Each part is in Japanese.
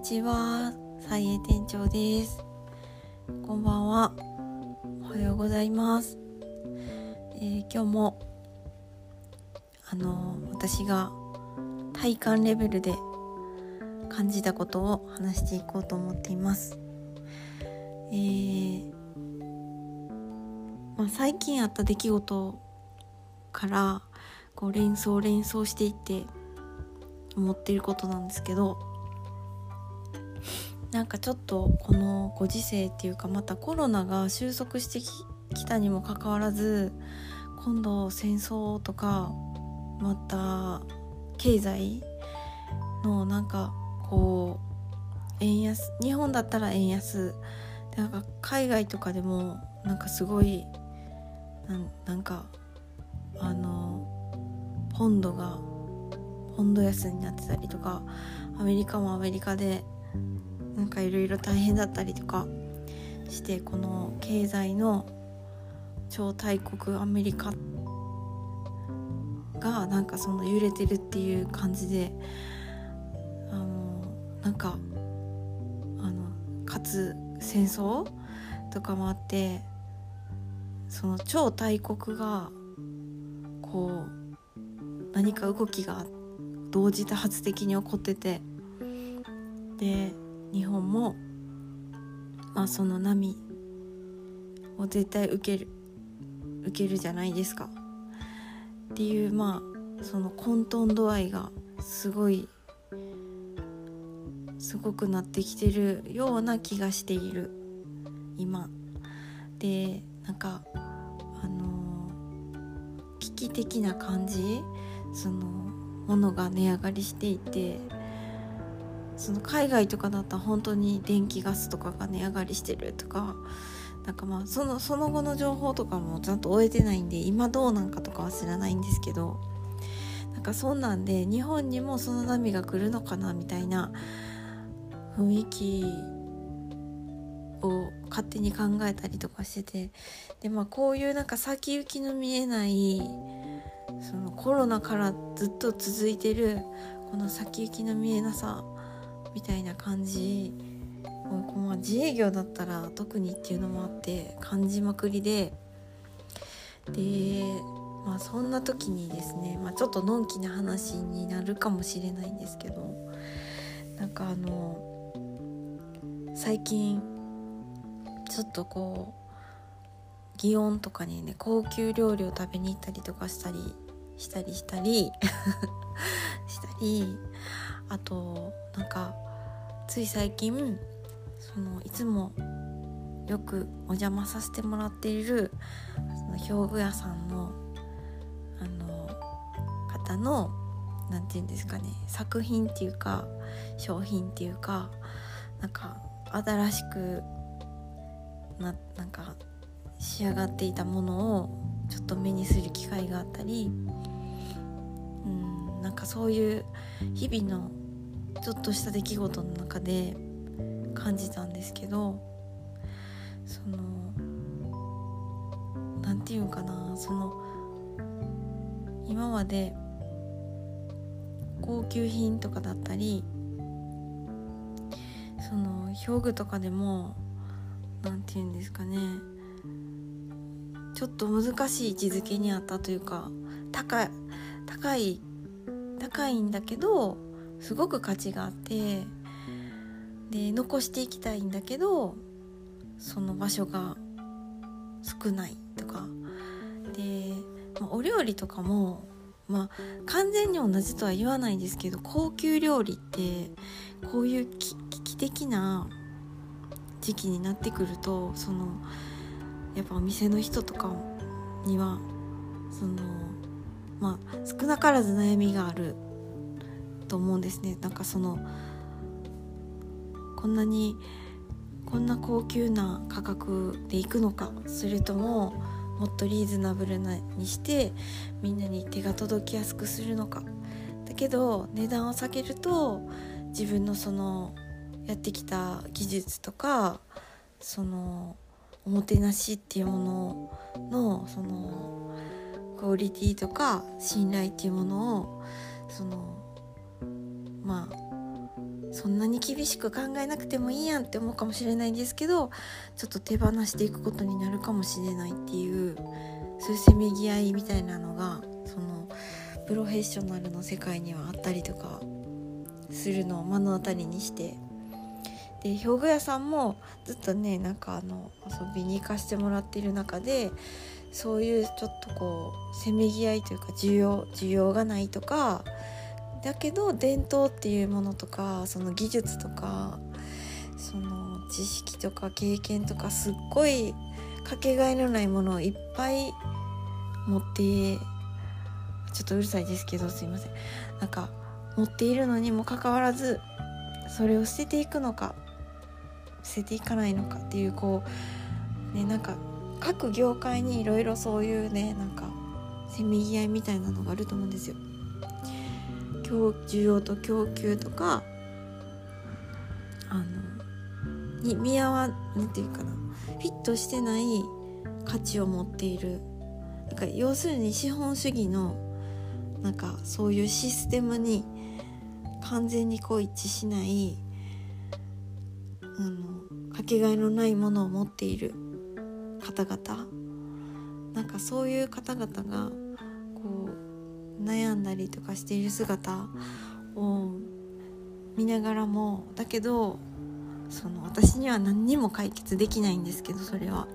にちは、菜園店長です。こんばんは。おはようございます。えー、今日もあの私が体感レベルで感じたことを話していこうと思っています。えー、まあ、最近あった出来事からこう連想連想していって思っていることなんですけどなんかちょっとこのご時世っていうかまたコロナが収束してきたにもかかわらず今度戦争とかまた経済のなんかこう円安日本だったら円安。なんか海外とかでもなんかすごいなんかあのポンドがポンド安になってたりとかアメリカもアメリカでなんかいろいろ大変だったりとかしてこの経済の超大国アメリカがなんかその揺れてるっていう感じであのなんかあのかつ戦争とかもあってその超大国がこう何か動きが同時多発的に起こっててで日本もまあその波を絶対受ける受けるじゃないですか。っていうまあその混沌度合いがすごいすごくなってきてるような気がしている今。でなんかあの危機的な感じそのものが値上がりしていてその海外とかだったら本当に電気ガスとかが値上がりしてるとかなんかまあそのその後の情報とかもちゃんと終えてないんで今どうなんかとかは知らないんですけどなんかそんなんで日本にもその波が来るのかなみたいな雰囲気を勝手に考えたりとかしててでまあこういうなんか先行きの見えないそのコロナからずっと続いてるこの先行きの見えなさみたいな感じもうまあ自営業だったら特にっていうのもあって感じまくりででまあそんな時にですね、まあ、ちょっとのんきな話になるかもしれないんですけどなんかあの最近ちょっとこう祇園とかにね高級料理を食べに行ったりとかしたりしたりしたりしたりあとなんかつい最近そのいつもよくお邪魔させてもらっているその表具屋さんのあの方の何て言うんですかね作品っていうか商品っていうかなんか新しくななんか仕上がっていたものをちょっと目にする機会があったりうんなんかそういう日々のちょっとした出来事の中で感じたんですけどその何て言うかなその今まで高級品とかだったりその表具とかでも何て言うんですかねちょっと難しい位置づけにあったというか高い高い高いんだけどすごく価値があってで残していきたいんだけどその場所が少ないとか。で、まあ、お料理とかもまあ完全に同じとは言わないんですけど高級料理ってこういう危機的な時期になってくるとそのやっぱお店の人とかにはそのまあ少なからず悩みがあると思うんですね。なんかそのこんなにこんな高級な価格でいくのかそれとももっとリーズナブルなにしてみんなに手が届きやすくするのか。だけど値段を下げると自分のそのやってきた技術とかそのおもてなしっていうもののそのクオリティとか信頼っていうものをそのまあそんなに厳しく考えなくてもいいやんって思うかもしれないんですけどちょっと手放していくことになるかもしれないっていうそういうせめぎ合いみたいなのがそのプロフェッショナルの世界にはあったりとかするのを目の当たりにして。で表具屋さんもずっとねなんかあの遊びに行かしてもらってる中でそういうちょっとこうせめぎ合いというか需要需要がないとかだけど伝統っていうものとかその技術とかその知識とか経験とかすっごいかけがえのないものをいっぱい持ってちょっとうるさいですけどすいませんなんか持っているのにもかかわらずそれを捨てていくのか捨てていかないのかっていうこうねなんか各業界にいろいろそういうねなんかせめぎ合いみたいなのがあると思うんですよ。需要と供給とかあのに見合わなんていうかなフィットしてない価値を持っている。なんか要するに資本主義のなんかそういうシステムに完全にこう一致しないあのかけがえのないものを持っている方々。なんかそういう方々が悩んだりとかしている姿を見ながらもだけどその私には何にも解決できないんですけどそれは。だ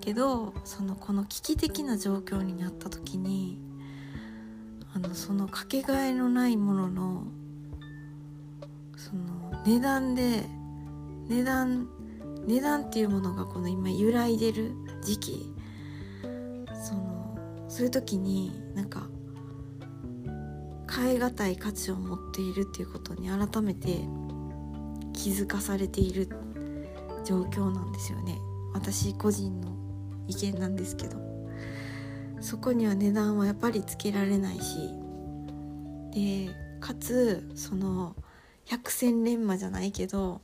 けどそのこの危機的な状況になった時にあのそのかけがえのないもののその値段で値段値段っていうものがこの今揺らいでる時期そのそういう時になんか変え難い価値を持っているっていうことに改めて気づかされている状況なんですよね。私個人の意見なんですけど。そこには値段はやっぱりつけられないし。でかつその百戦錬磨じゃないけど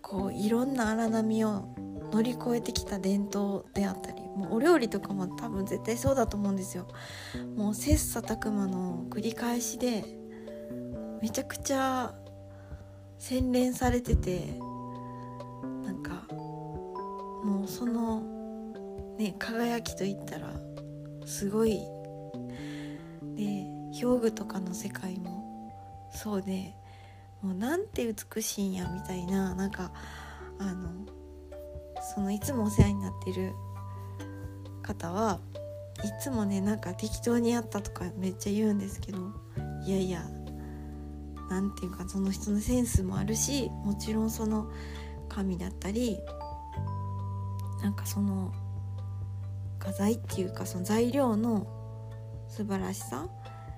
こういろんな荒波を乗り越えてきた伝統であったりもうお料理とかも多分絶対そうだと思うんですよ。もう切磋琢磨の繰り返しでめちゃくちゃ洗練されててなんかもうそのね輝きといったらすごいで表具とかの世界もそうでもうなんて美しいんやみたいななんかあのそのいつもお世話になってる方はいつもねなんか適当にやったとかめっちゃ言うんですけどいやいや何て言うかその人のセンスもあるしもちろんその神だったりなんかその画材っていうかその材料の素晴らしさ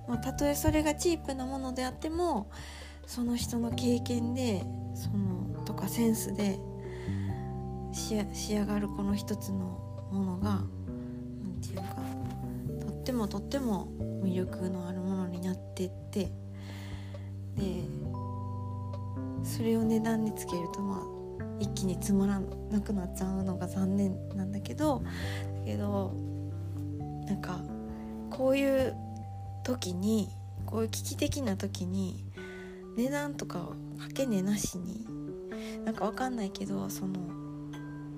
まあ、たとえそれがチープなものであってもその人の経験でそのとかセンスで仕上がるこの一つのものがってもとっても魅力のあるものになってってでそれを値段につけるとまあ一気につまらなくなっちゃうのが残念なんだけどだけどなんかこういう時にこういう危機的な時に値段とかかけ値なしになんかわかんないけどその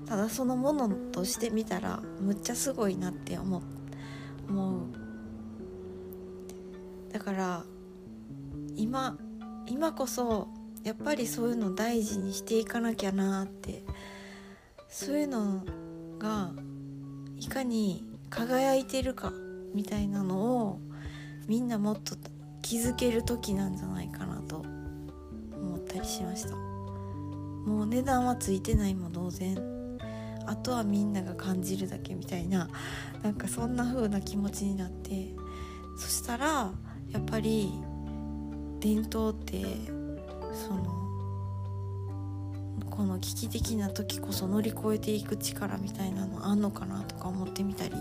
ただそのものとして見たらむっちゃすごいなって思っ思う。だから今今こそやっぱりそういうの大事にしていかなきゃなって。そういうのがいかに輝いてるかみたいなのをみんなもっと気づける時なんじゃないかなと思ったりしました。もう値段はついてないも同然。あとはみんなが感じるだけみたいななんかそんな風な気持ちになってそしたらやっぱり伝統ってそのこの危機的な時こそ乗り越えていく力みたいなのあんのかなとか思ってみたり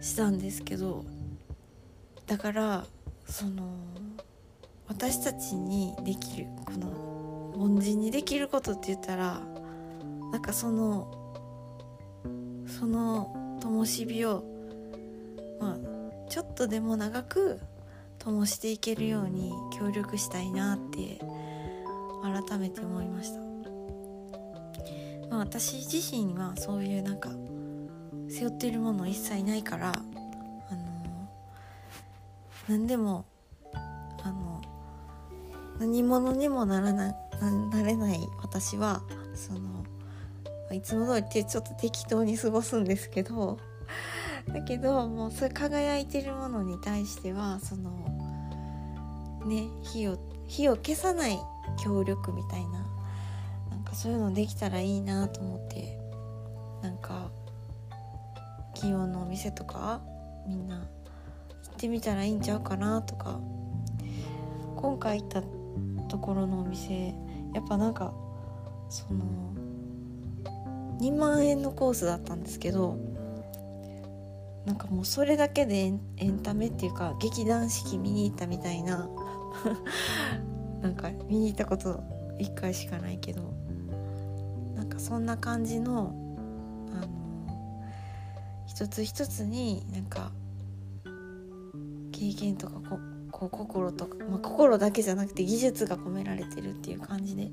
したんですけどだからその私たちにできるこの凡人にできることって言ったらなんかそのその灯火をまあちょっとでも長く灯していけるように協力したいなって改めて思いました、まあ、私自身はそういうなんか背負ってるもの一切ないからあの何でもあの何者にもならななれない私はそのいつも通りってちょっと適当に過ごすんですけど だけどもうそれ輝いてるものに対してはそのね火を火を消さない協力みたいななんかそういうのできたらいいなと思ってなんか企業のお店とかみんな行ってみたらいいんちゃうかなとか今回行ったところのお店やっぱなんかその2万円のコースだったんですけどなんかもうそれだけでエンタメっていうか劇団四季見に行ったみたいな なんか見に行ったこと1回しかないけどなんかそんな感じのあの一つ一つになんか経験とかここう心とか、まあ、心だけじゃなくて技術が込められてるっていう感じで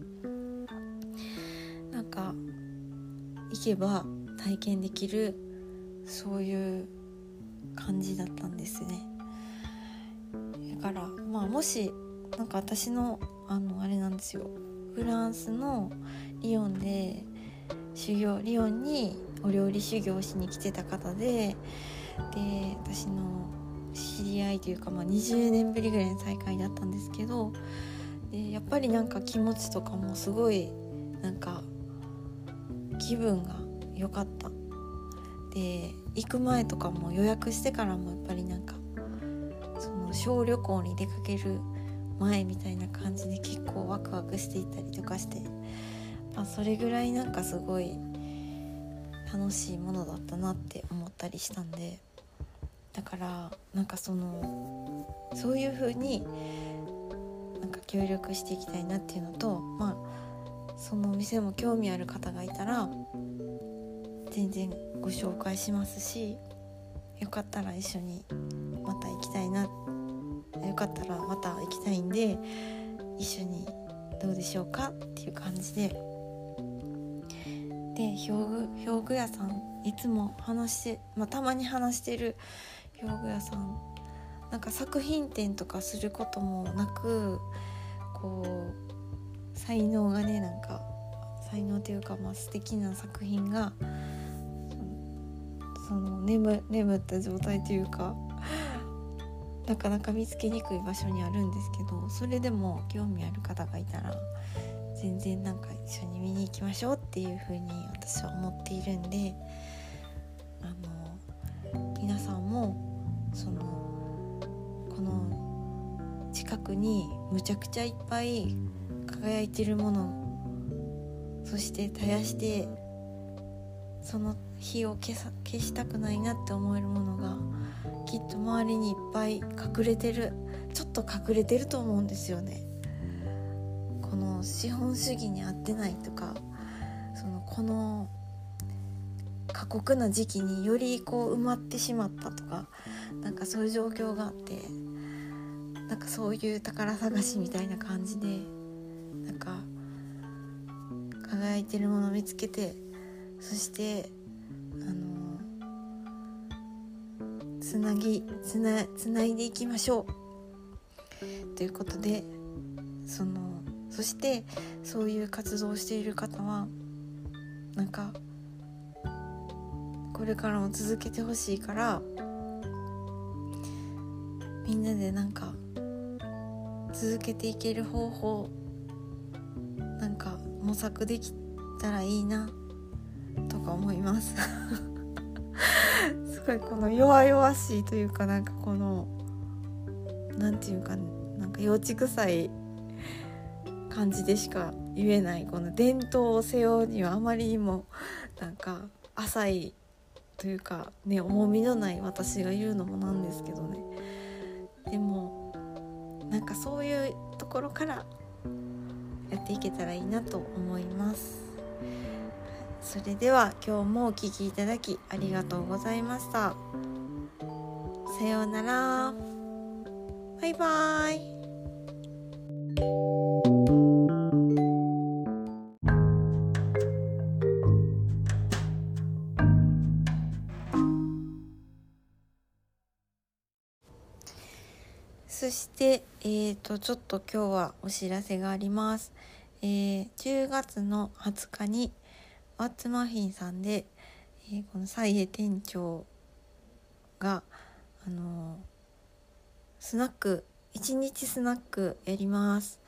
けば体験できるそういう感じだったんですね。だからまあもしなんか私のあのあれなんですよ。フランスのリヨンで修行リヨンにお料理修行しに来てた方でで私の知り合いというか、まあ、20年ぶりぐらいの再会だったんですけどでやっぱりなんか気持ちとかもすごいなんか気分が良かった。で行く前とかも予約してからもやっぱりなんかその小旅行に出かける前みたいな感じで結構ワクワクしていたりとかして、まあ、それぐらいなんかすごい楽しいものだったなって思ったりしたんでだからなんかそのそういう風になんか協力していきたいなっていうのとまあそのお店も興味ある方がいたら全然ご紹介しますしよかったら一緒にまた行きたいなよかったらまた行きたいんで一緒にどうでしょうかっていう感じで。で表具表具屋さんいつも話して、まあ、たまに話してる表具屋さんなんか作品展とかすることもなくこう才能がねなんか才能というかまあ素敵な作品がその眠眠った状態というかなかなか見つけにくい場所にあるんですけどそれでも興味ある方がいたら全然なんか一緒に見に行きましょうっていう風に私は思っているんであの皆さんもそのこの近くにむちゃくちゃいっぱい輝いてるものそして絶やしてその火を消さ消したくないなって思えるものがきっと周りにいっぱい隠れてるちょっと隠れてると思うんですよね。この資本主義に合ってないとかそのこの過酷な時期によりこう埋まってしまったとかなんかそういう状況があってなんかそういう宝探しみたいな感じでなん輝いてるものを見つけてそしてあのつなぎつなつないでいきましょう。ということでそのそしてそういう活動をしている方はなんかこれからも続けてほしいからみんなでなんか続けていける方法模索できたらいいなとか思います。すごいこの弱々しいというかなんかこの何て言うかなんか幼稚臭い感じでしか言えないこの伝統を背負うにはあまりにもなんか浅いというかね重みのない私が言うのもなんですけどね。でもなんかそういうところからやっていけたらいいなと思います。それでは今日もお聴きいただきありがとうございました。さようなら。バイバーイ。して、えーと、ちょっと今日はお知らせがあります。えー、10月の20日にワッツマフィンさんで、えー、このサイエ店長が、あのー、スナック1日スナックやります。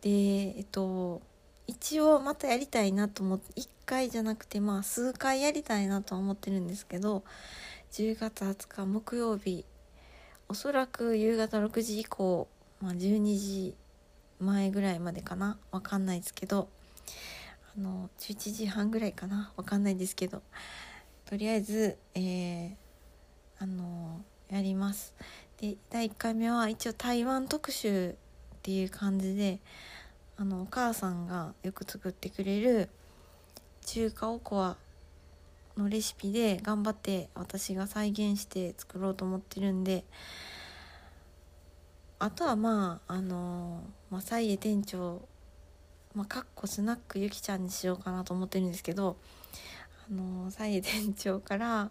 でえっと一応またやりたいなと思って1回じゃなくてまあ数回やりたいなと思ってるんですけど10月20日木曜日おそらく夕方6時以降、まあ、12時前ぐらいまでかなわかんないですけどあの11時半ぐらいかなわかんないですけどとりあえず、えー、あのやります。で第1回目は一応台湾特集っていう感じであのお母さんがよく作ってくれる中華おこわのレシピで頑張って私が再現して作ろうと思ってるんであとはまああのまあ、サイエ店長まあ、かっこスナックゆきちゃんにしようかなと思ってるんですけどあのサイエ店長から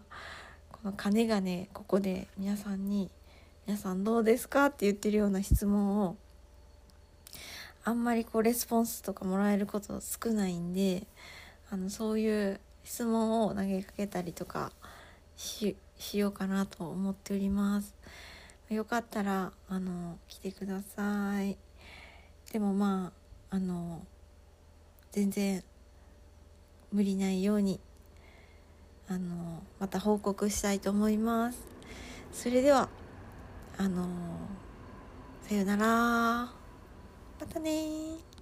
この金がねここで皆さんに「皆さんどうですか?」って言ってるような質問をあんまりこうレスポンスとかもらえること少ないんであのそういう質問を投げかけたりとかしようかなと思っております。よかったらあの来てください。でもまああの全然無理ないようにあのまた報告したいと思います。それではあのさよなら。またね